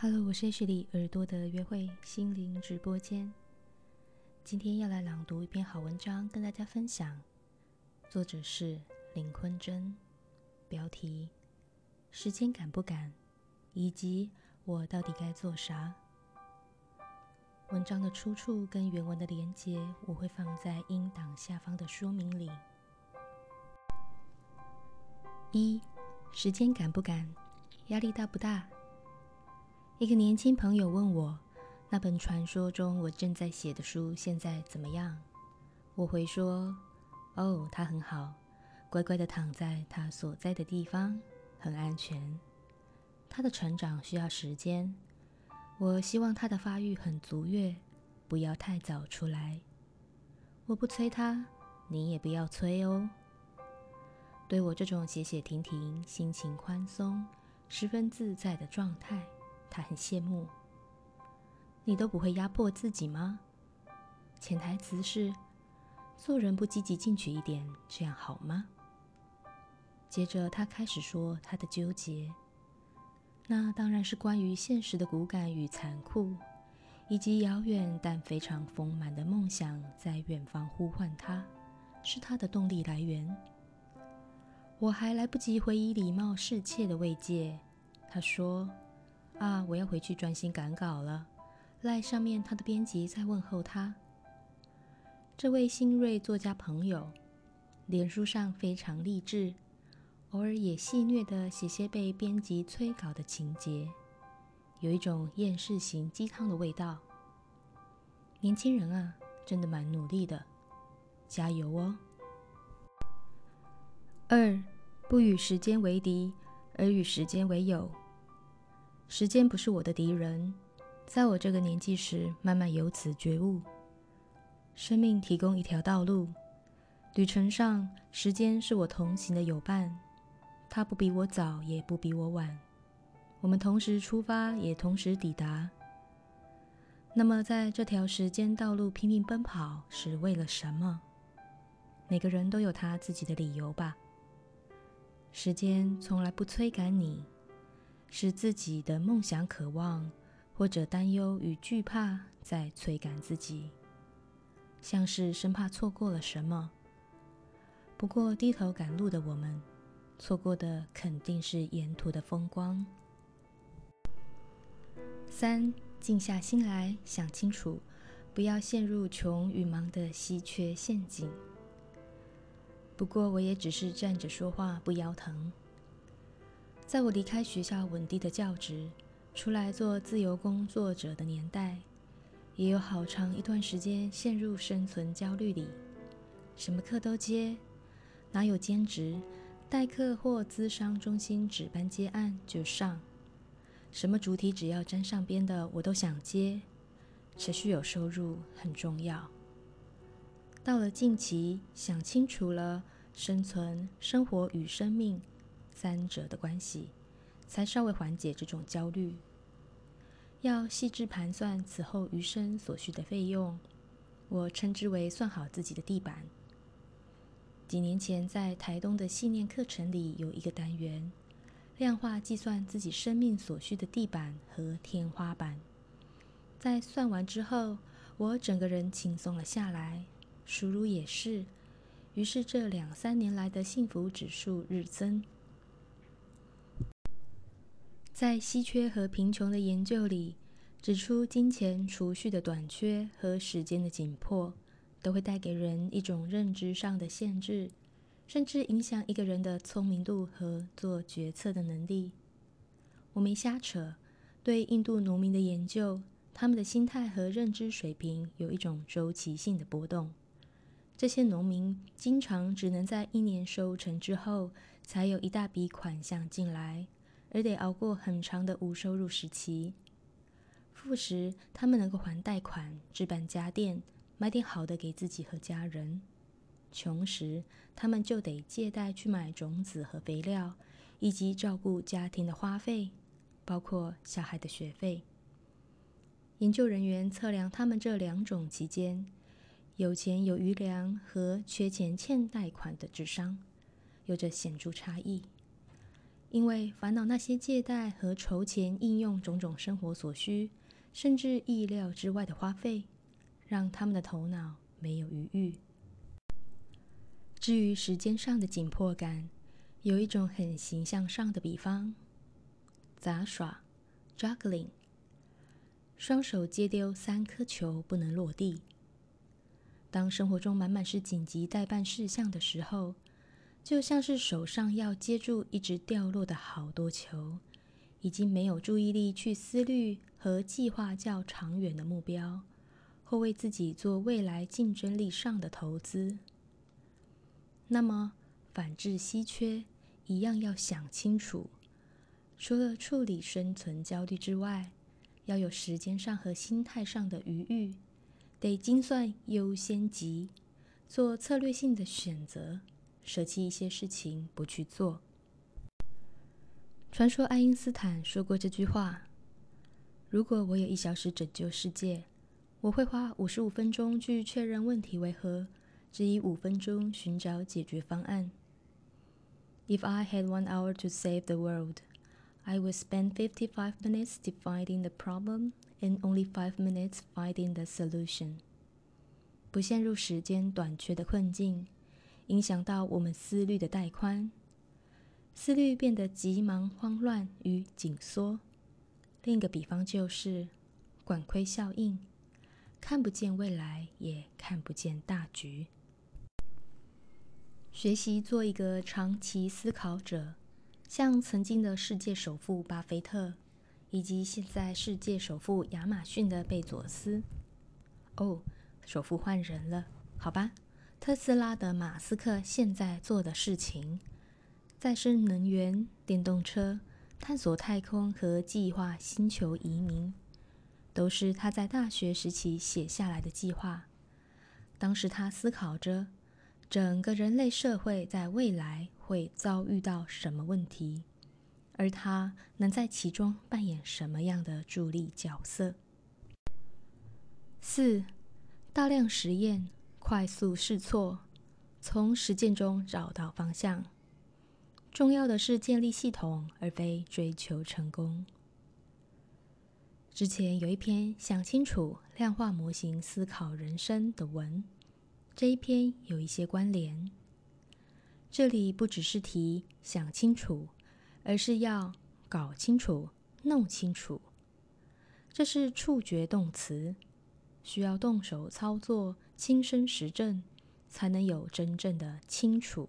Hello，我是 H 里耳朵的约会心灵直播间。今天要来朗读一篇好文章，跟大家分享。作者是林坤真，标题：时间赶不赶，以及我到底该做啥。文章的出处跟原文的连接，我会放在音档下方的说明里。一，时间赶不赶，压力大不大？一个年轻朋友问我，那本传说中我正在写的书现在怎么样？我回说，哦，他很好，乖乖的躺在他所在的地方，很安全。他的成长需要时间。我希望他的发育很足月，不要太早出来。我不催他，你也不要催哦。对我这种写写停停、心情宽松、十分自在的状态，他很羡慕。你都不会压迫自己吗？潜台词是：做人不积极进取一点，这样好吗？接着他开始说他的纠结。那当然是关于现实的骨感与残酷，以及遥远但非常丰满的梦想在远方呼唤他，是他的动力来源。我还来不及回以礼貌侍妾的慰藉，他说：“啊，我要回去专心赶稿了。”赖上面他的编辑在问候他。这位新锐作家朋友，脸书上非常励志。偶尔也戏谑地写些被编辑催稿的情节，有一种厌世型鸡汤的味道。年轻人啊，真的蛮努力的，加油哦！二，不与时间为敌，而与时间为友。时间不是我的敌人，在我这个年纪时，慢慢由此觉悟。生命提供一条道路，旅程上，时间是我同行的友伴。他不比我早，也不比我晚。我们同时出发，也同时抵达。那么，在这条时间道路拼命奔跑是为了什么？每个人都有他自己的理由吧。时间从来不催赶你，是自己的梦想、渴望或者担忧与惧怕在催赶自己，像是生怕错过了什么。不过，低头赶路的我们。错过的肯定是沿途的风光。三，静下心来想清楚，不要陷入穷与忙的稀缺陷阱。不过，我也只是站着说话不腰疼。在我离开学校稳定的教职，出来做自由工作者的年代，也有好长一段时间陷入生存焦虑里，什么课都接，哪有兼职？代课或资商中心值班接案就上，什么主题只要沾上边的我都想接，持续有收入很重要。到了近期，想清楚了生存、生活与生命三者的关系，才稍微缓解这种焦虑。要细致盘算此后余生所需的费用，我称之为算好自己的地板。几年前，在台东的信念课程里，有一个单元，量化计算自己生命所需的地板和天花板。在算完之后，我整个人轻松了下来，输入也是。于是这两三年来的幸福指数日增。在稀缺和贫穷的研究里，指出金钱储蓄的短缺和时间的紧迫。都会带给人一种认知上的限制，甚至影响一个人的聪明度和做决策的能力。我没瞎扯。对印度农民的研究，他们的心态和认知水平有一种周期性的波动。这些农民经常只能在一年收成之后，才有一大笔款项进来，而得熬过很长的无收入时期。富时，他们能够还贷款、置办家电。买点好的给自己和家人。穷时，他们就得借贷去买种子和肥料，以及照顾家庭的花费，包括小孩的学费。研究人员测量他们这两种期间有钱有余粮和缺钱欠贷款的智商，有着显著差异。因为烦恼那些借贷和筹钱应用种种生活所需，甚至意料之外的花费，让他们的头脑没有余裕。至于时间上的紧迫感，有一种很形象上的比方：杂耍 （juggling），双手接丢三颗球不能落地。当生活中满满是紧急待办事项的时候，就像是手上要接住一直掉落的好多球，已经没有注意力去思虑和计划较长远的目标，或为自己做未来竞争力上的投资。那么，反制稀缺一样要想清楚，除了处理生存焦虑之外，要有时间上和心态上的余裕，得精算优先级，做策略性的选择。舍弃一些事情不去做。传说爱因斯坦说过这句话：“如果我有一小时拯救世界，我会花五十五分钟去确认问题为何，只以五分钟寻找解决方案。” If I had one hour to save the world, I would spend fifty-five minutes defining the problem and only five minutes finding the solution. 不陷入时间短缺的困境。影响到我们思虑的带宽，思虑变得急忙慌乱与紧缩。另一个比方就是管窥效应，看不见未来，也看不见大局。学习做一个长期思考者，像曾经的世界首富巴菲特，以及现在世界首富亚马逊的贝佐斯。哦，首富换人了，好吧。特斯拉的马斯克现在做的事情，再生能源、电动车、探索太空和计划星球移民，都是他在大学时期写下来的计划。当时他思考着整个人类社会在未来会遭遇到什么问题，而他能在其中扮演什么样的助力角色。四，大量实验。快速试错，从实践中找到方向。重要的是建立系统，而非追求成功。之前有一篇想清楚量化模型思考人生的文，这一篇有一些关联。这里不只是提想清楚，而是要搞清楚、弄清楚。这是触觉动词。需要动手操作、亲身实证，才能有真正的清楚。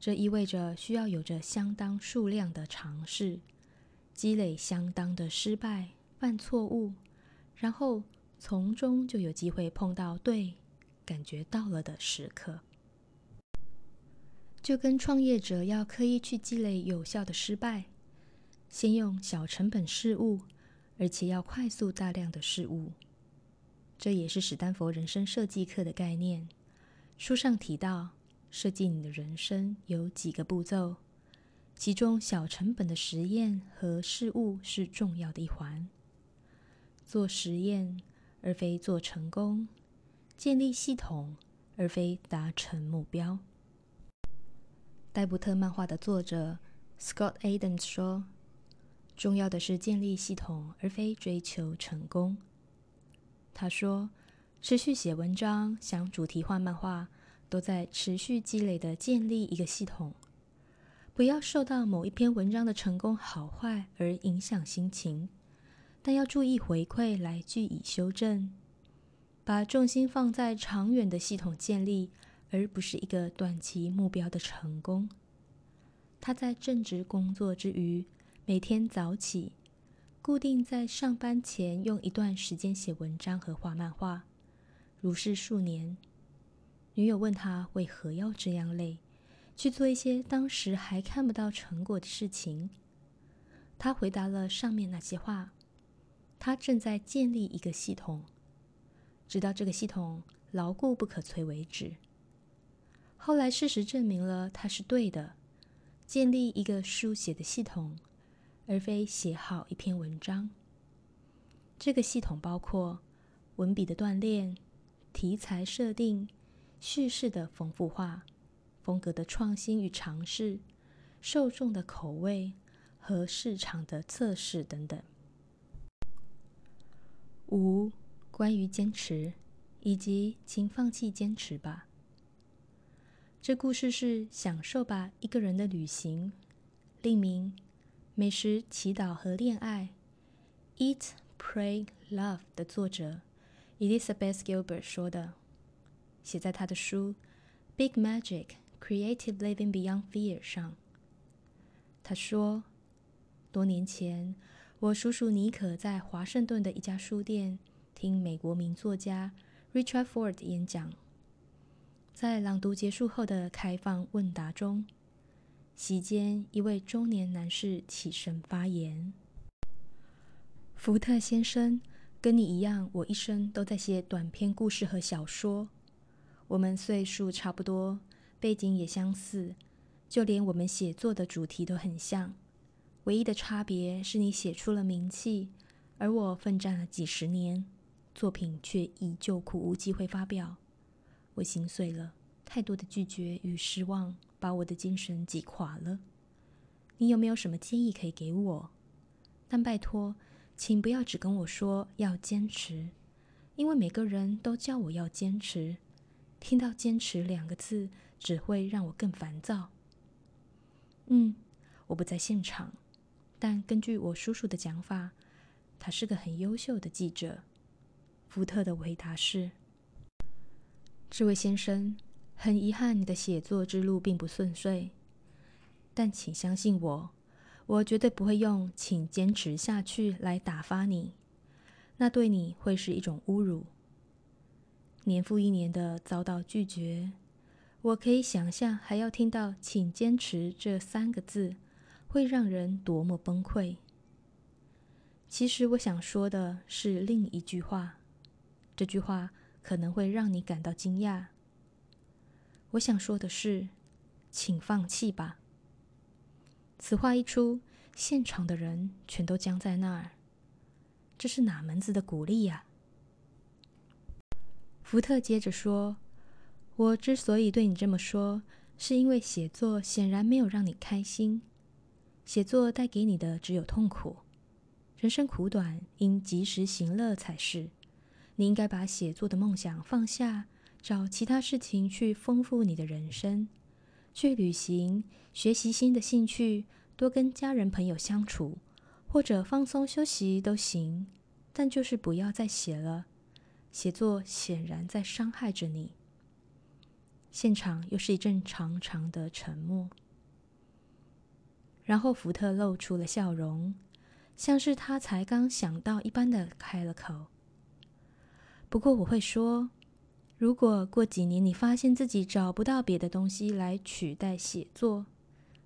这意味着需要有着相当数量的尝试，积累相当的失败、犯错误，然后从中就有机会碰到对、感觉到了的时刻。就跟创业者要刻意去积累有效的失败，先用小成本事物，而且要快速大量的事物。这也是史丹佛人生设计课的概念。书上提到，设计你的人生有几个步骤，其中小成本的实验和事物是重要的一环。做实验而非做成功，建立系统而非达成目标。戴布特漫画的作者 Scott Adams 说：“重要的是建立系统，而非追求成功。”他说：“持续写文章、想主题化漫画，都在持续积累的建立一个系统。不要受到某一篇文章的成功好坏而影响心情，但要注意回馈来据以修正。把重心放在长远的系统建立，而不是一个短期目标的成功。”他在正职工作之余，每天早起。固定在上班前用一段时间写文章和画漫画，如是数年。女友问他为何要这样累，去做一些当时还看不到成果的事情。他回答了上面那些话。他正在建立一个系统，直到这个系统牢固不可摧为止。后来事实证明了他是对的，建立一个书写的系统。而非写好一篇文章。这个系统包括文笔的锻炼、题材设定、叙事的丰富化、风格的创新与尝试、受众的口味和市场的测试等等。五、关于坚持，以及请放弃坚持吧。这故事是《享受吧一个人的旅行》，另名《美食、祈祷和恋爱》（Eat, Pray, Love） 的作者 Elizabeth Gilbert 说的，写在他的书《Big Magic: Creative Living Beyond Fear》上。他说，多年前。我叔叔尼可在华盛顿的一家书店听美国名作家 Richard Ford 演讲。在朗读结束后的开放问答中，席间一位中年男士起身发言：“福特先生，跟你一样，我一生都在写短篇故事和小说。我们岁数差不多，背景也相似，就连我们写作的主题都很像。”唯一的差别是你写出了名气，而我奋战了几十年，作品却依旧苦无机会发表。我心碎了，太多的拒绝与失望把我的精神挤垮了。你有没有什么建议可以给我？但拜托，请不要只跟我说要坚持，因为每个人都叫我要坚持，听到“坚持”两个字只会让我更烦躁。嗯，我不在现场。但根据我叔叔的讲法，他是个很优秀的记者。福特的回答是：“这位先生，很遗憾你的写作之路并不顺遂，但请相信我，我绝对不会用‘请坚持下去’来打发你，那对你会是一种侮辱。年复一年的遭到拒绝，我可以想象还要听到‘请坚持’这三个字。”会让人多么崩溃！其实我想说的是另一句话，这句话可能会让你感到惊讶。我想说的是，请放弃吧。此话一出，现场的人全都僵在那儿。这是哪门子的鼓励呀？福特接着说：“我之所以对你这么说，是因为写作显然没有让你开心。”写作带给你的只有痛苦。人生苦短，应及时行乐才是。你应该把写作的梦想放下，找其他事情去丰富你的人生，去旅行，学习新的兴趣，多跟家人朋友相处，或者放松休息都行。但就是不要再写了。写作显然在伤害着你。现场又是一阵长长的沉默。然后福特露出了笑容，像是他才刚想到一般的开了口。不过我会说，如果过几年你发现自己找不到别的东西来取代写作，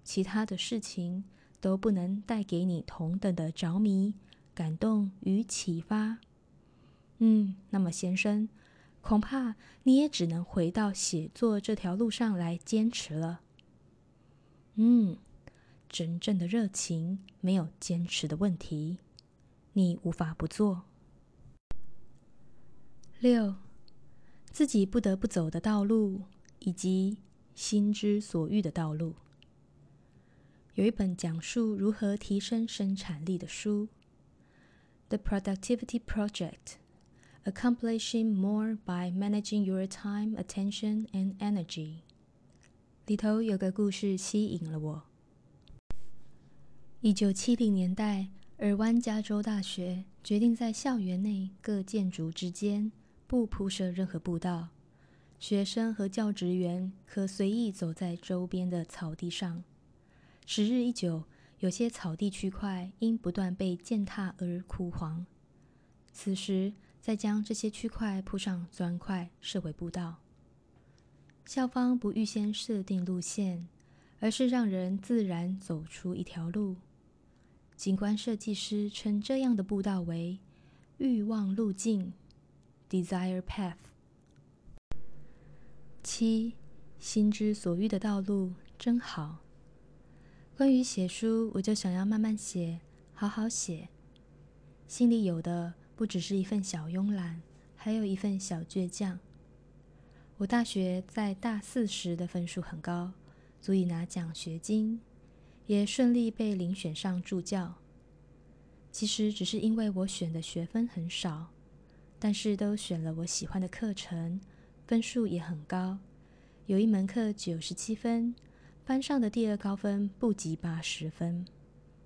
其他的事情都不能带给你同等的着迷、感动与启发，嗯，那么先生，恐怕你也只能回到写作这条路上来坚持了。嗯。真正的热情没有坚持的问题，你无法不做。六，自己不得不走的道路，以及心之所欲的道路。有一本讲述如何提升生产力的书，《The Productivity Project: Accomplishing More by Managing Your Time, Attention, and Energy》里头有个故事吸引了我。一九七零年代，尔湾加州大学决定在校园内各建筑之间不铺设任何步道，学生和教职员可随意走在周边的草地上。时日一久，有些草地区块因不断被践踏而枯黄。此时，再将这些区块铺上砖块，设为步道。校方不预先设定路线，而是让人自然走出一条路。景观设计师称这样的步道为“欲望路径 ”（Desire Path）。七，心之所欲的道路真好。关于写书，我就想要慢慢写，好好写。心里有的不只是一份小慵懒，还有一份小倔强。我大学在大四时的分数很高，足以拿奖学金。也顺利被遴选上助教。其实只是因为我选的学分很少，但是都选了我喜欢的课程，分数也很高。有一门课九十七分，班上的第二高分不及八十分。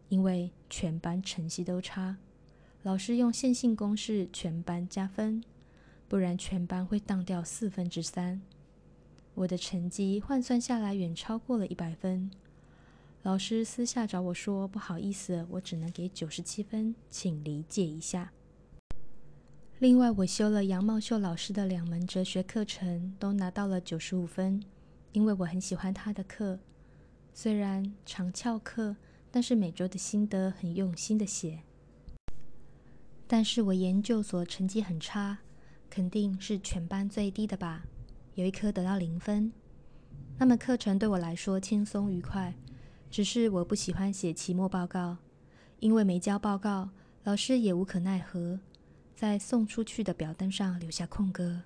因为全班成绩都差，老师用线性公式全班加分，不然全班会当掉四分之三。我的成绩换算下来远超过了一百分。老师私下找我说：“不好意思，我只能给九十七分，请理解一下。”另外，我修了杨茂秀老师的两门哲学课程，都拿到了九十五分，因为我很喜欢他的课。虽然常翘课，但是每周的心得很用心的写。但是我研究所成绩很差，肯定是全班最低的吧？有一科得到零分。那门课程对我来说轻松愉快。只是我不喜欢写期末报告，因为没交报告，老师也无可奈何，在送出去的表单上留下空格。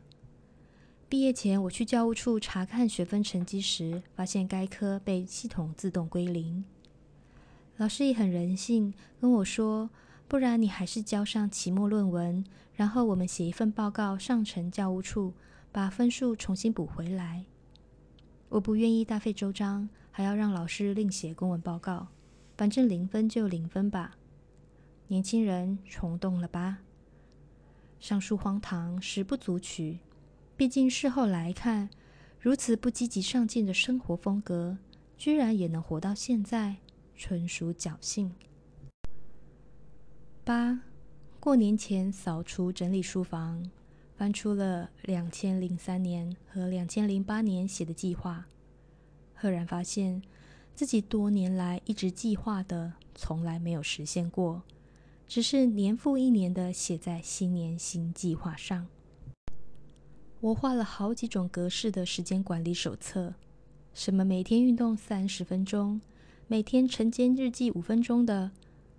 毕业前，我去教务处查看学分成绩时，发现该科被系统自动归零。老师也很人性，跟我说：“不然你还是交上期末论文，然后我们写一份报告上呈教务处，把分数重新补回来。”我不愿意大费周章。还要让老师另写公文报告，反正零分就零分吧。年轻人冲动了吧？上述荒唐实不足取。毕竟事后来看，如此不积极上进的生活风格，居然也能活到现在，纯属侥幸。八过年前扫除整理书房，翻出了两千零三年和两千零八年写的计划。赫然发现自己多年来一直计划的从来没有实现过，只是年复一年的写在新年新计划上。我画了好几种格式的时间管理手册，什么每天运动三十分钟，每天晨间日记五分钟的，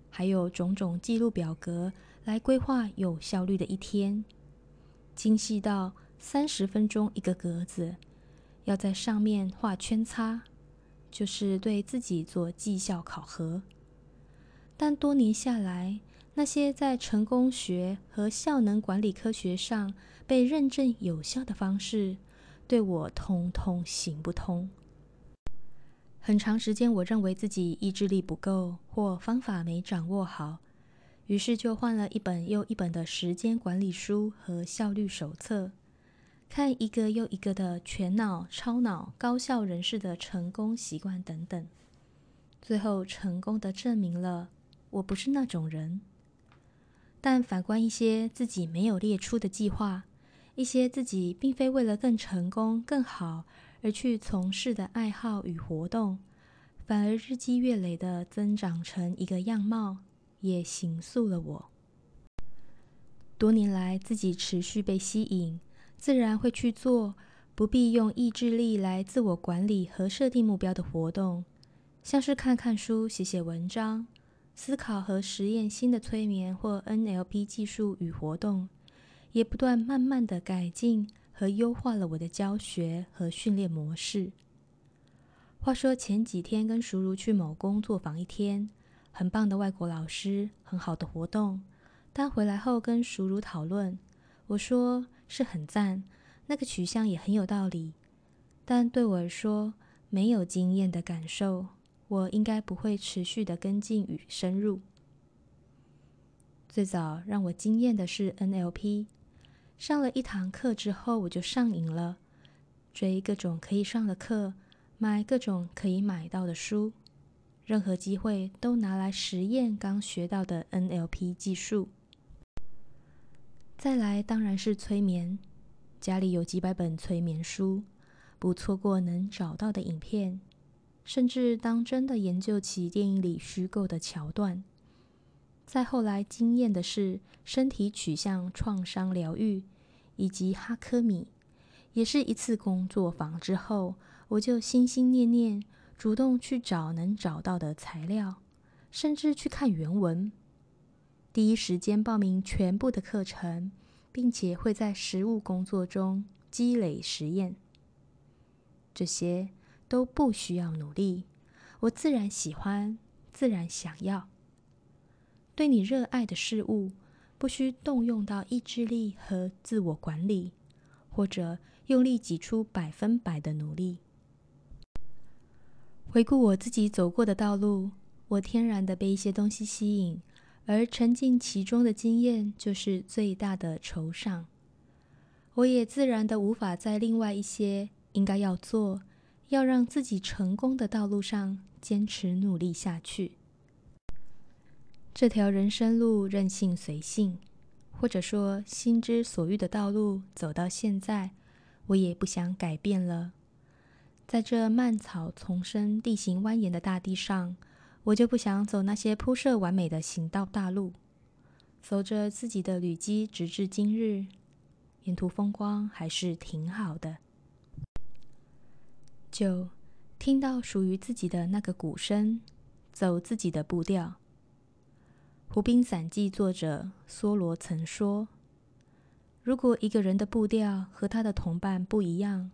还有种种记录表格来规划有效率的一天，精细到三十分钟一个格子。要在上面画圈叉，就是对自己做绩效考核。但多年下来，那些在成功学和效能管理科学上被认证有效的方式，对我通通行不通。很长时间，我认为自己意志力不够，或方法没掌握好，于是就换了一本又一本的时间管理书和效率手册。看一个又一个的全脑、超脑、高效人士的成功习惯等等，最后成功的证明了我不是那种人。但反观一些自己没有列出的计划，一些自己并非为了更成功、更好而去从事的爱好与活动，反而日积月累的增长成一个样貌，也形塑了我。多年来，自己持续被吸引。自然会去做不必用意志力来自我管理和设定目标的活动，像是看看书、写写文章、思考和实验新的催眠或 NLP 技术与活动，也不断慢慢的改进和优化了我的教学和训练模式。话说前几天跟熟如去某工作坊一天，很棒的外国老师，很好的活动。但回来后跟熟如讨论，我说。是很赞，那个取向也很有道理，但对我来说没有经验的感受，我应该不会持续的跟进与深入。最早让我惊艳的是 NLP，上了一堂课之后我就上瘾了，追各种可以上的课，买各种可以买到的书，任何机会都拿来实验刚学到的 NLP 技术。再来当然是催眠，家里有几百本催眠书，不错过能找到的影片，甚至当真的研究起电影里虚构的桥段。再后来惊艳的是身体取向创伤疗愈，以及哈科米，也是一次工作坊之后，我就心心念念，主动去找能找到的材料，甚至去看原文。第一时间报名全部的课程，并且会在实务工作中积累实验。这些都不需要努力，我自然喜欢，自然想要。对你热爱的事物，不需动用到意志力和自我管理，或者用力挤出百分百的努力。回顾我自己走过的道路，我天然的被一些东西吸引，而沉浸其中的经验就是最大的酬赏。我也自然的无法在另外一些应该要做、要让自己成功的道路上坚持努力下去。这条人生路任性随性，或者说心之所欲的道路，走到现在，我也不想改变了。在这蔓草丛生、地形蜿蜒的大地上，我就不想走那些铺设完美的行道大路，走着自己的旅基，直至今日。沿途风光还是挺好的。九，听到属于自己的那个鼓声，走自己的步调。《湖滨散记》作者梭罗曾说：“如果一个人的步调和他的同伴不一样，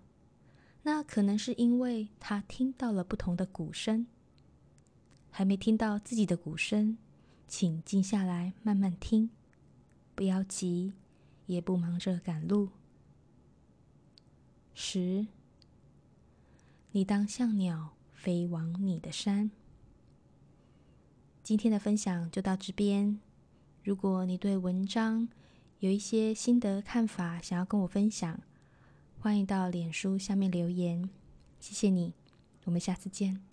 那可能是因为他听到了不同的鼓声。还没听到自己的鼓声，请静下来慢慢听，不要急。”也不忙着赶路。十，你当像鸟飞往你的山。今天的分享就到这边。如果你对文章有一些心得看法，想要跟我分享，欢迎到脸书下面留言。谢谢你，我们下次见。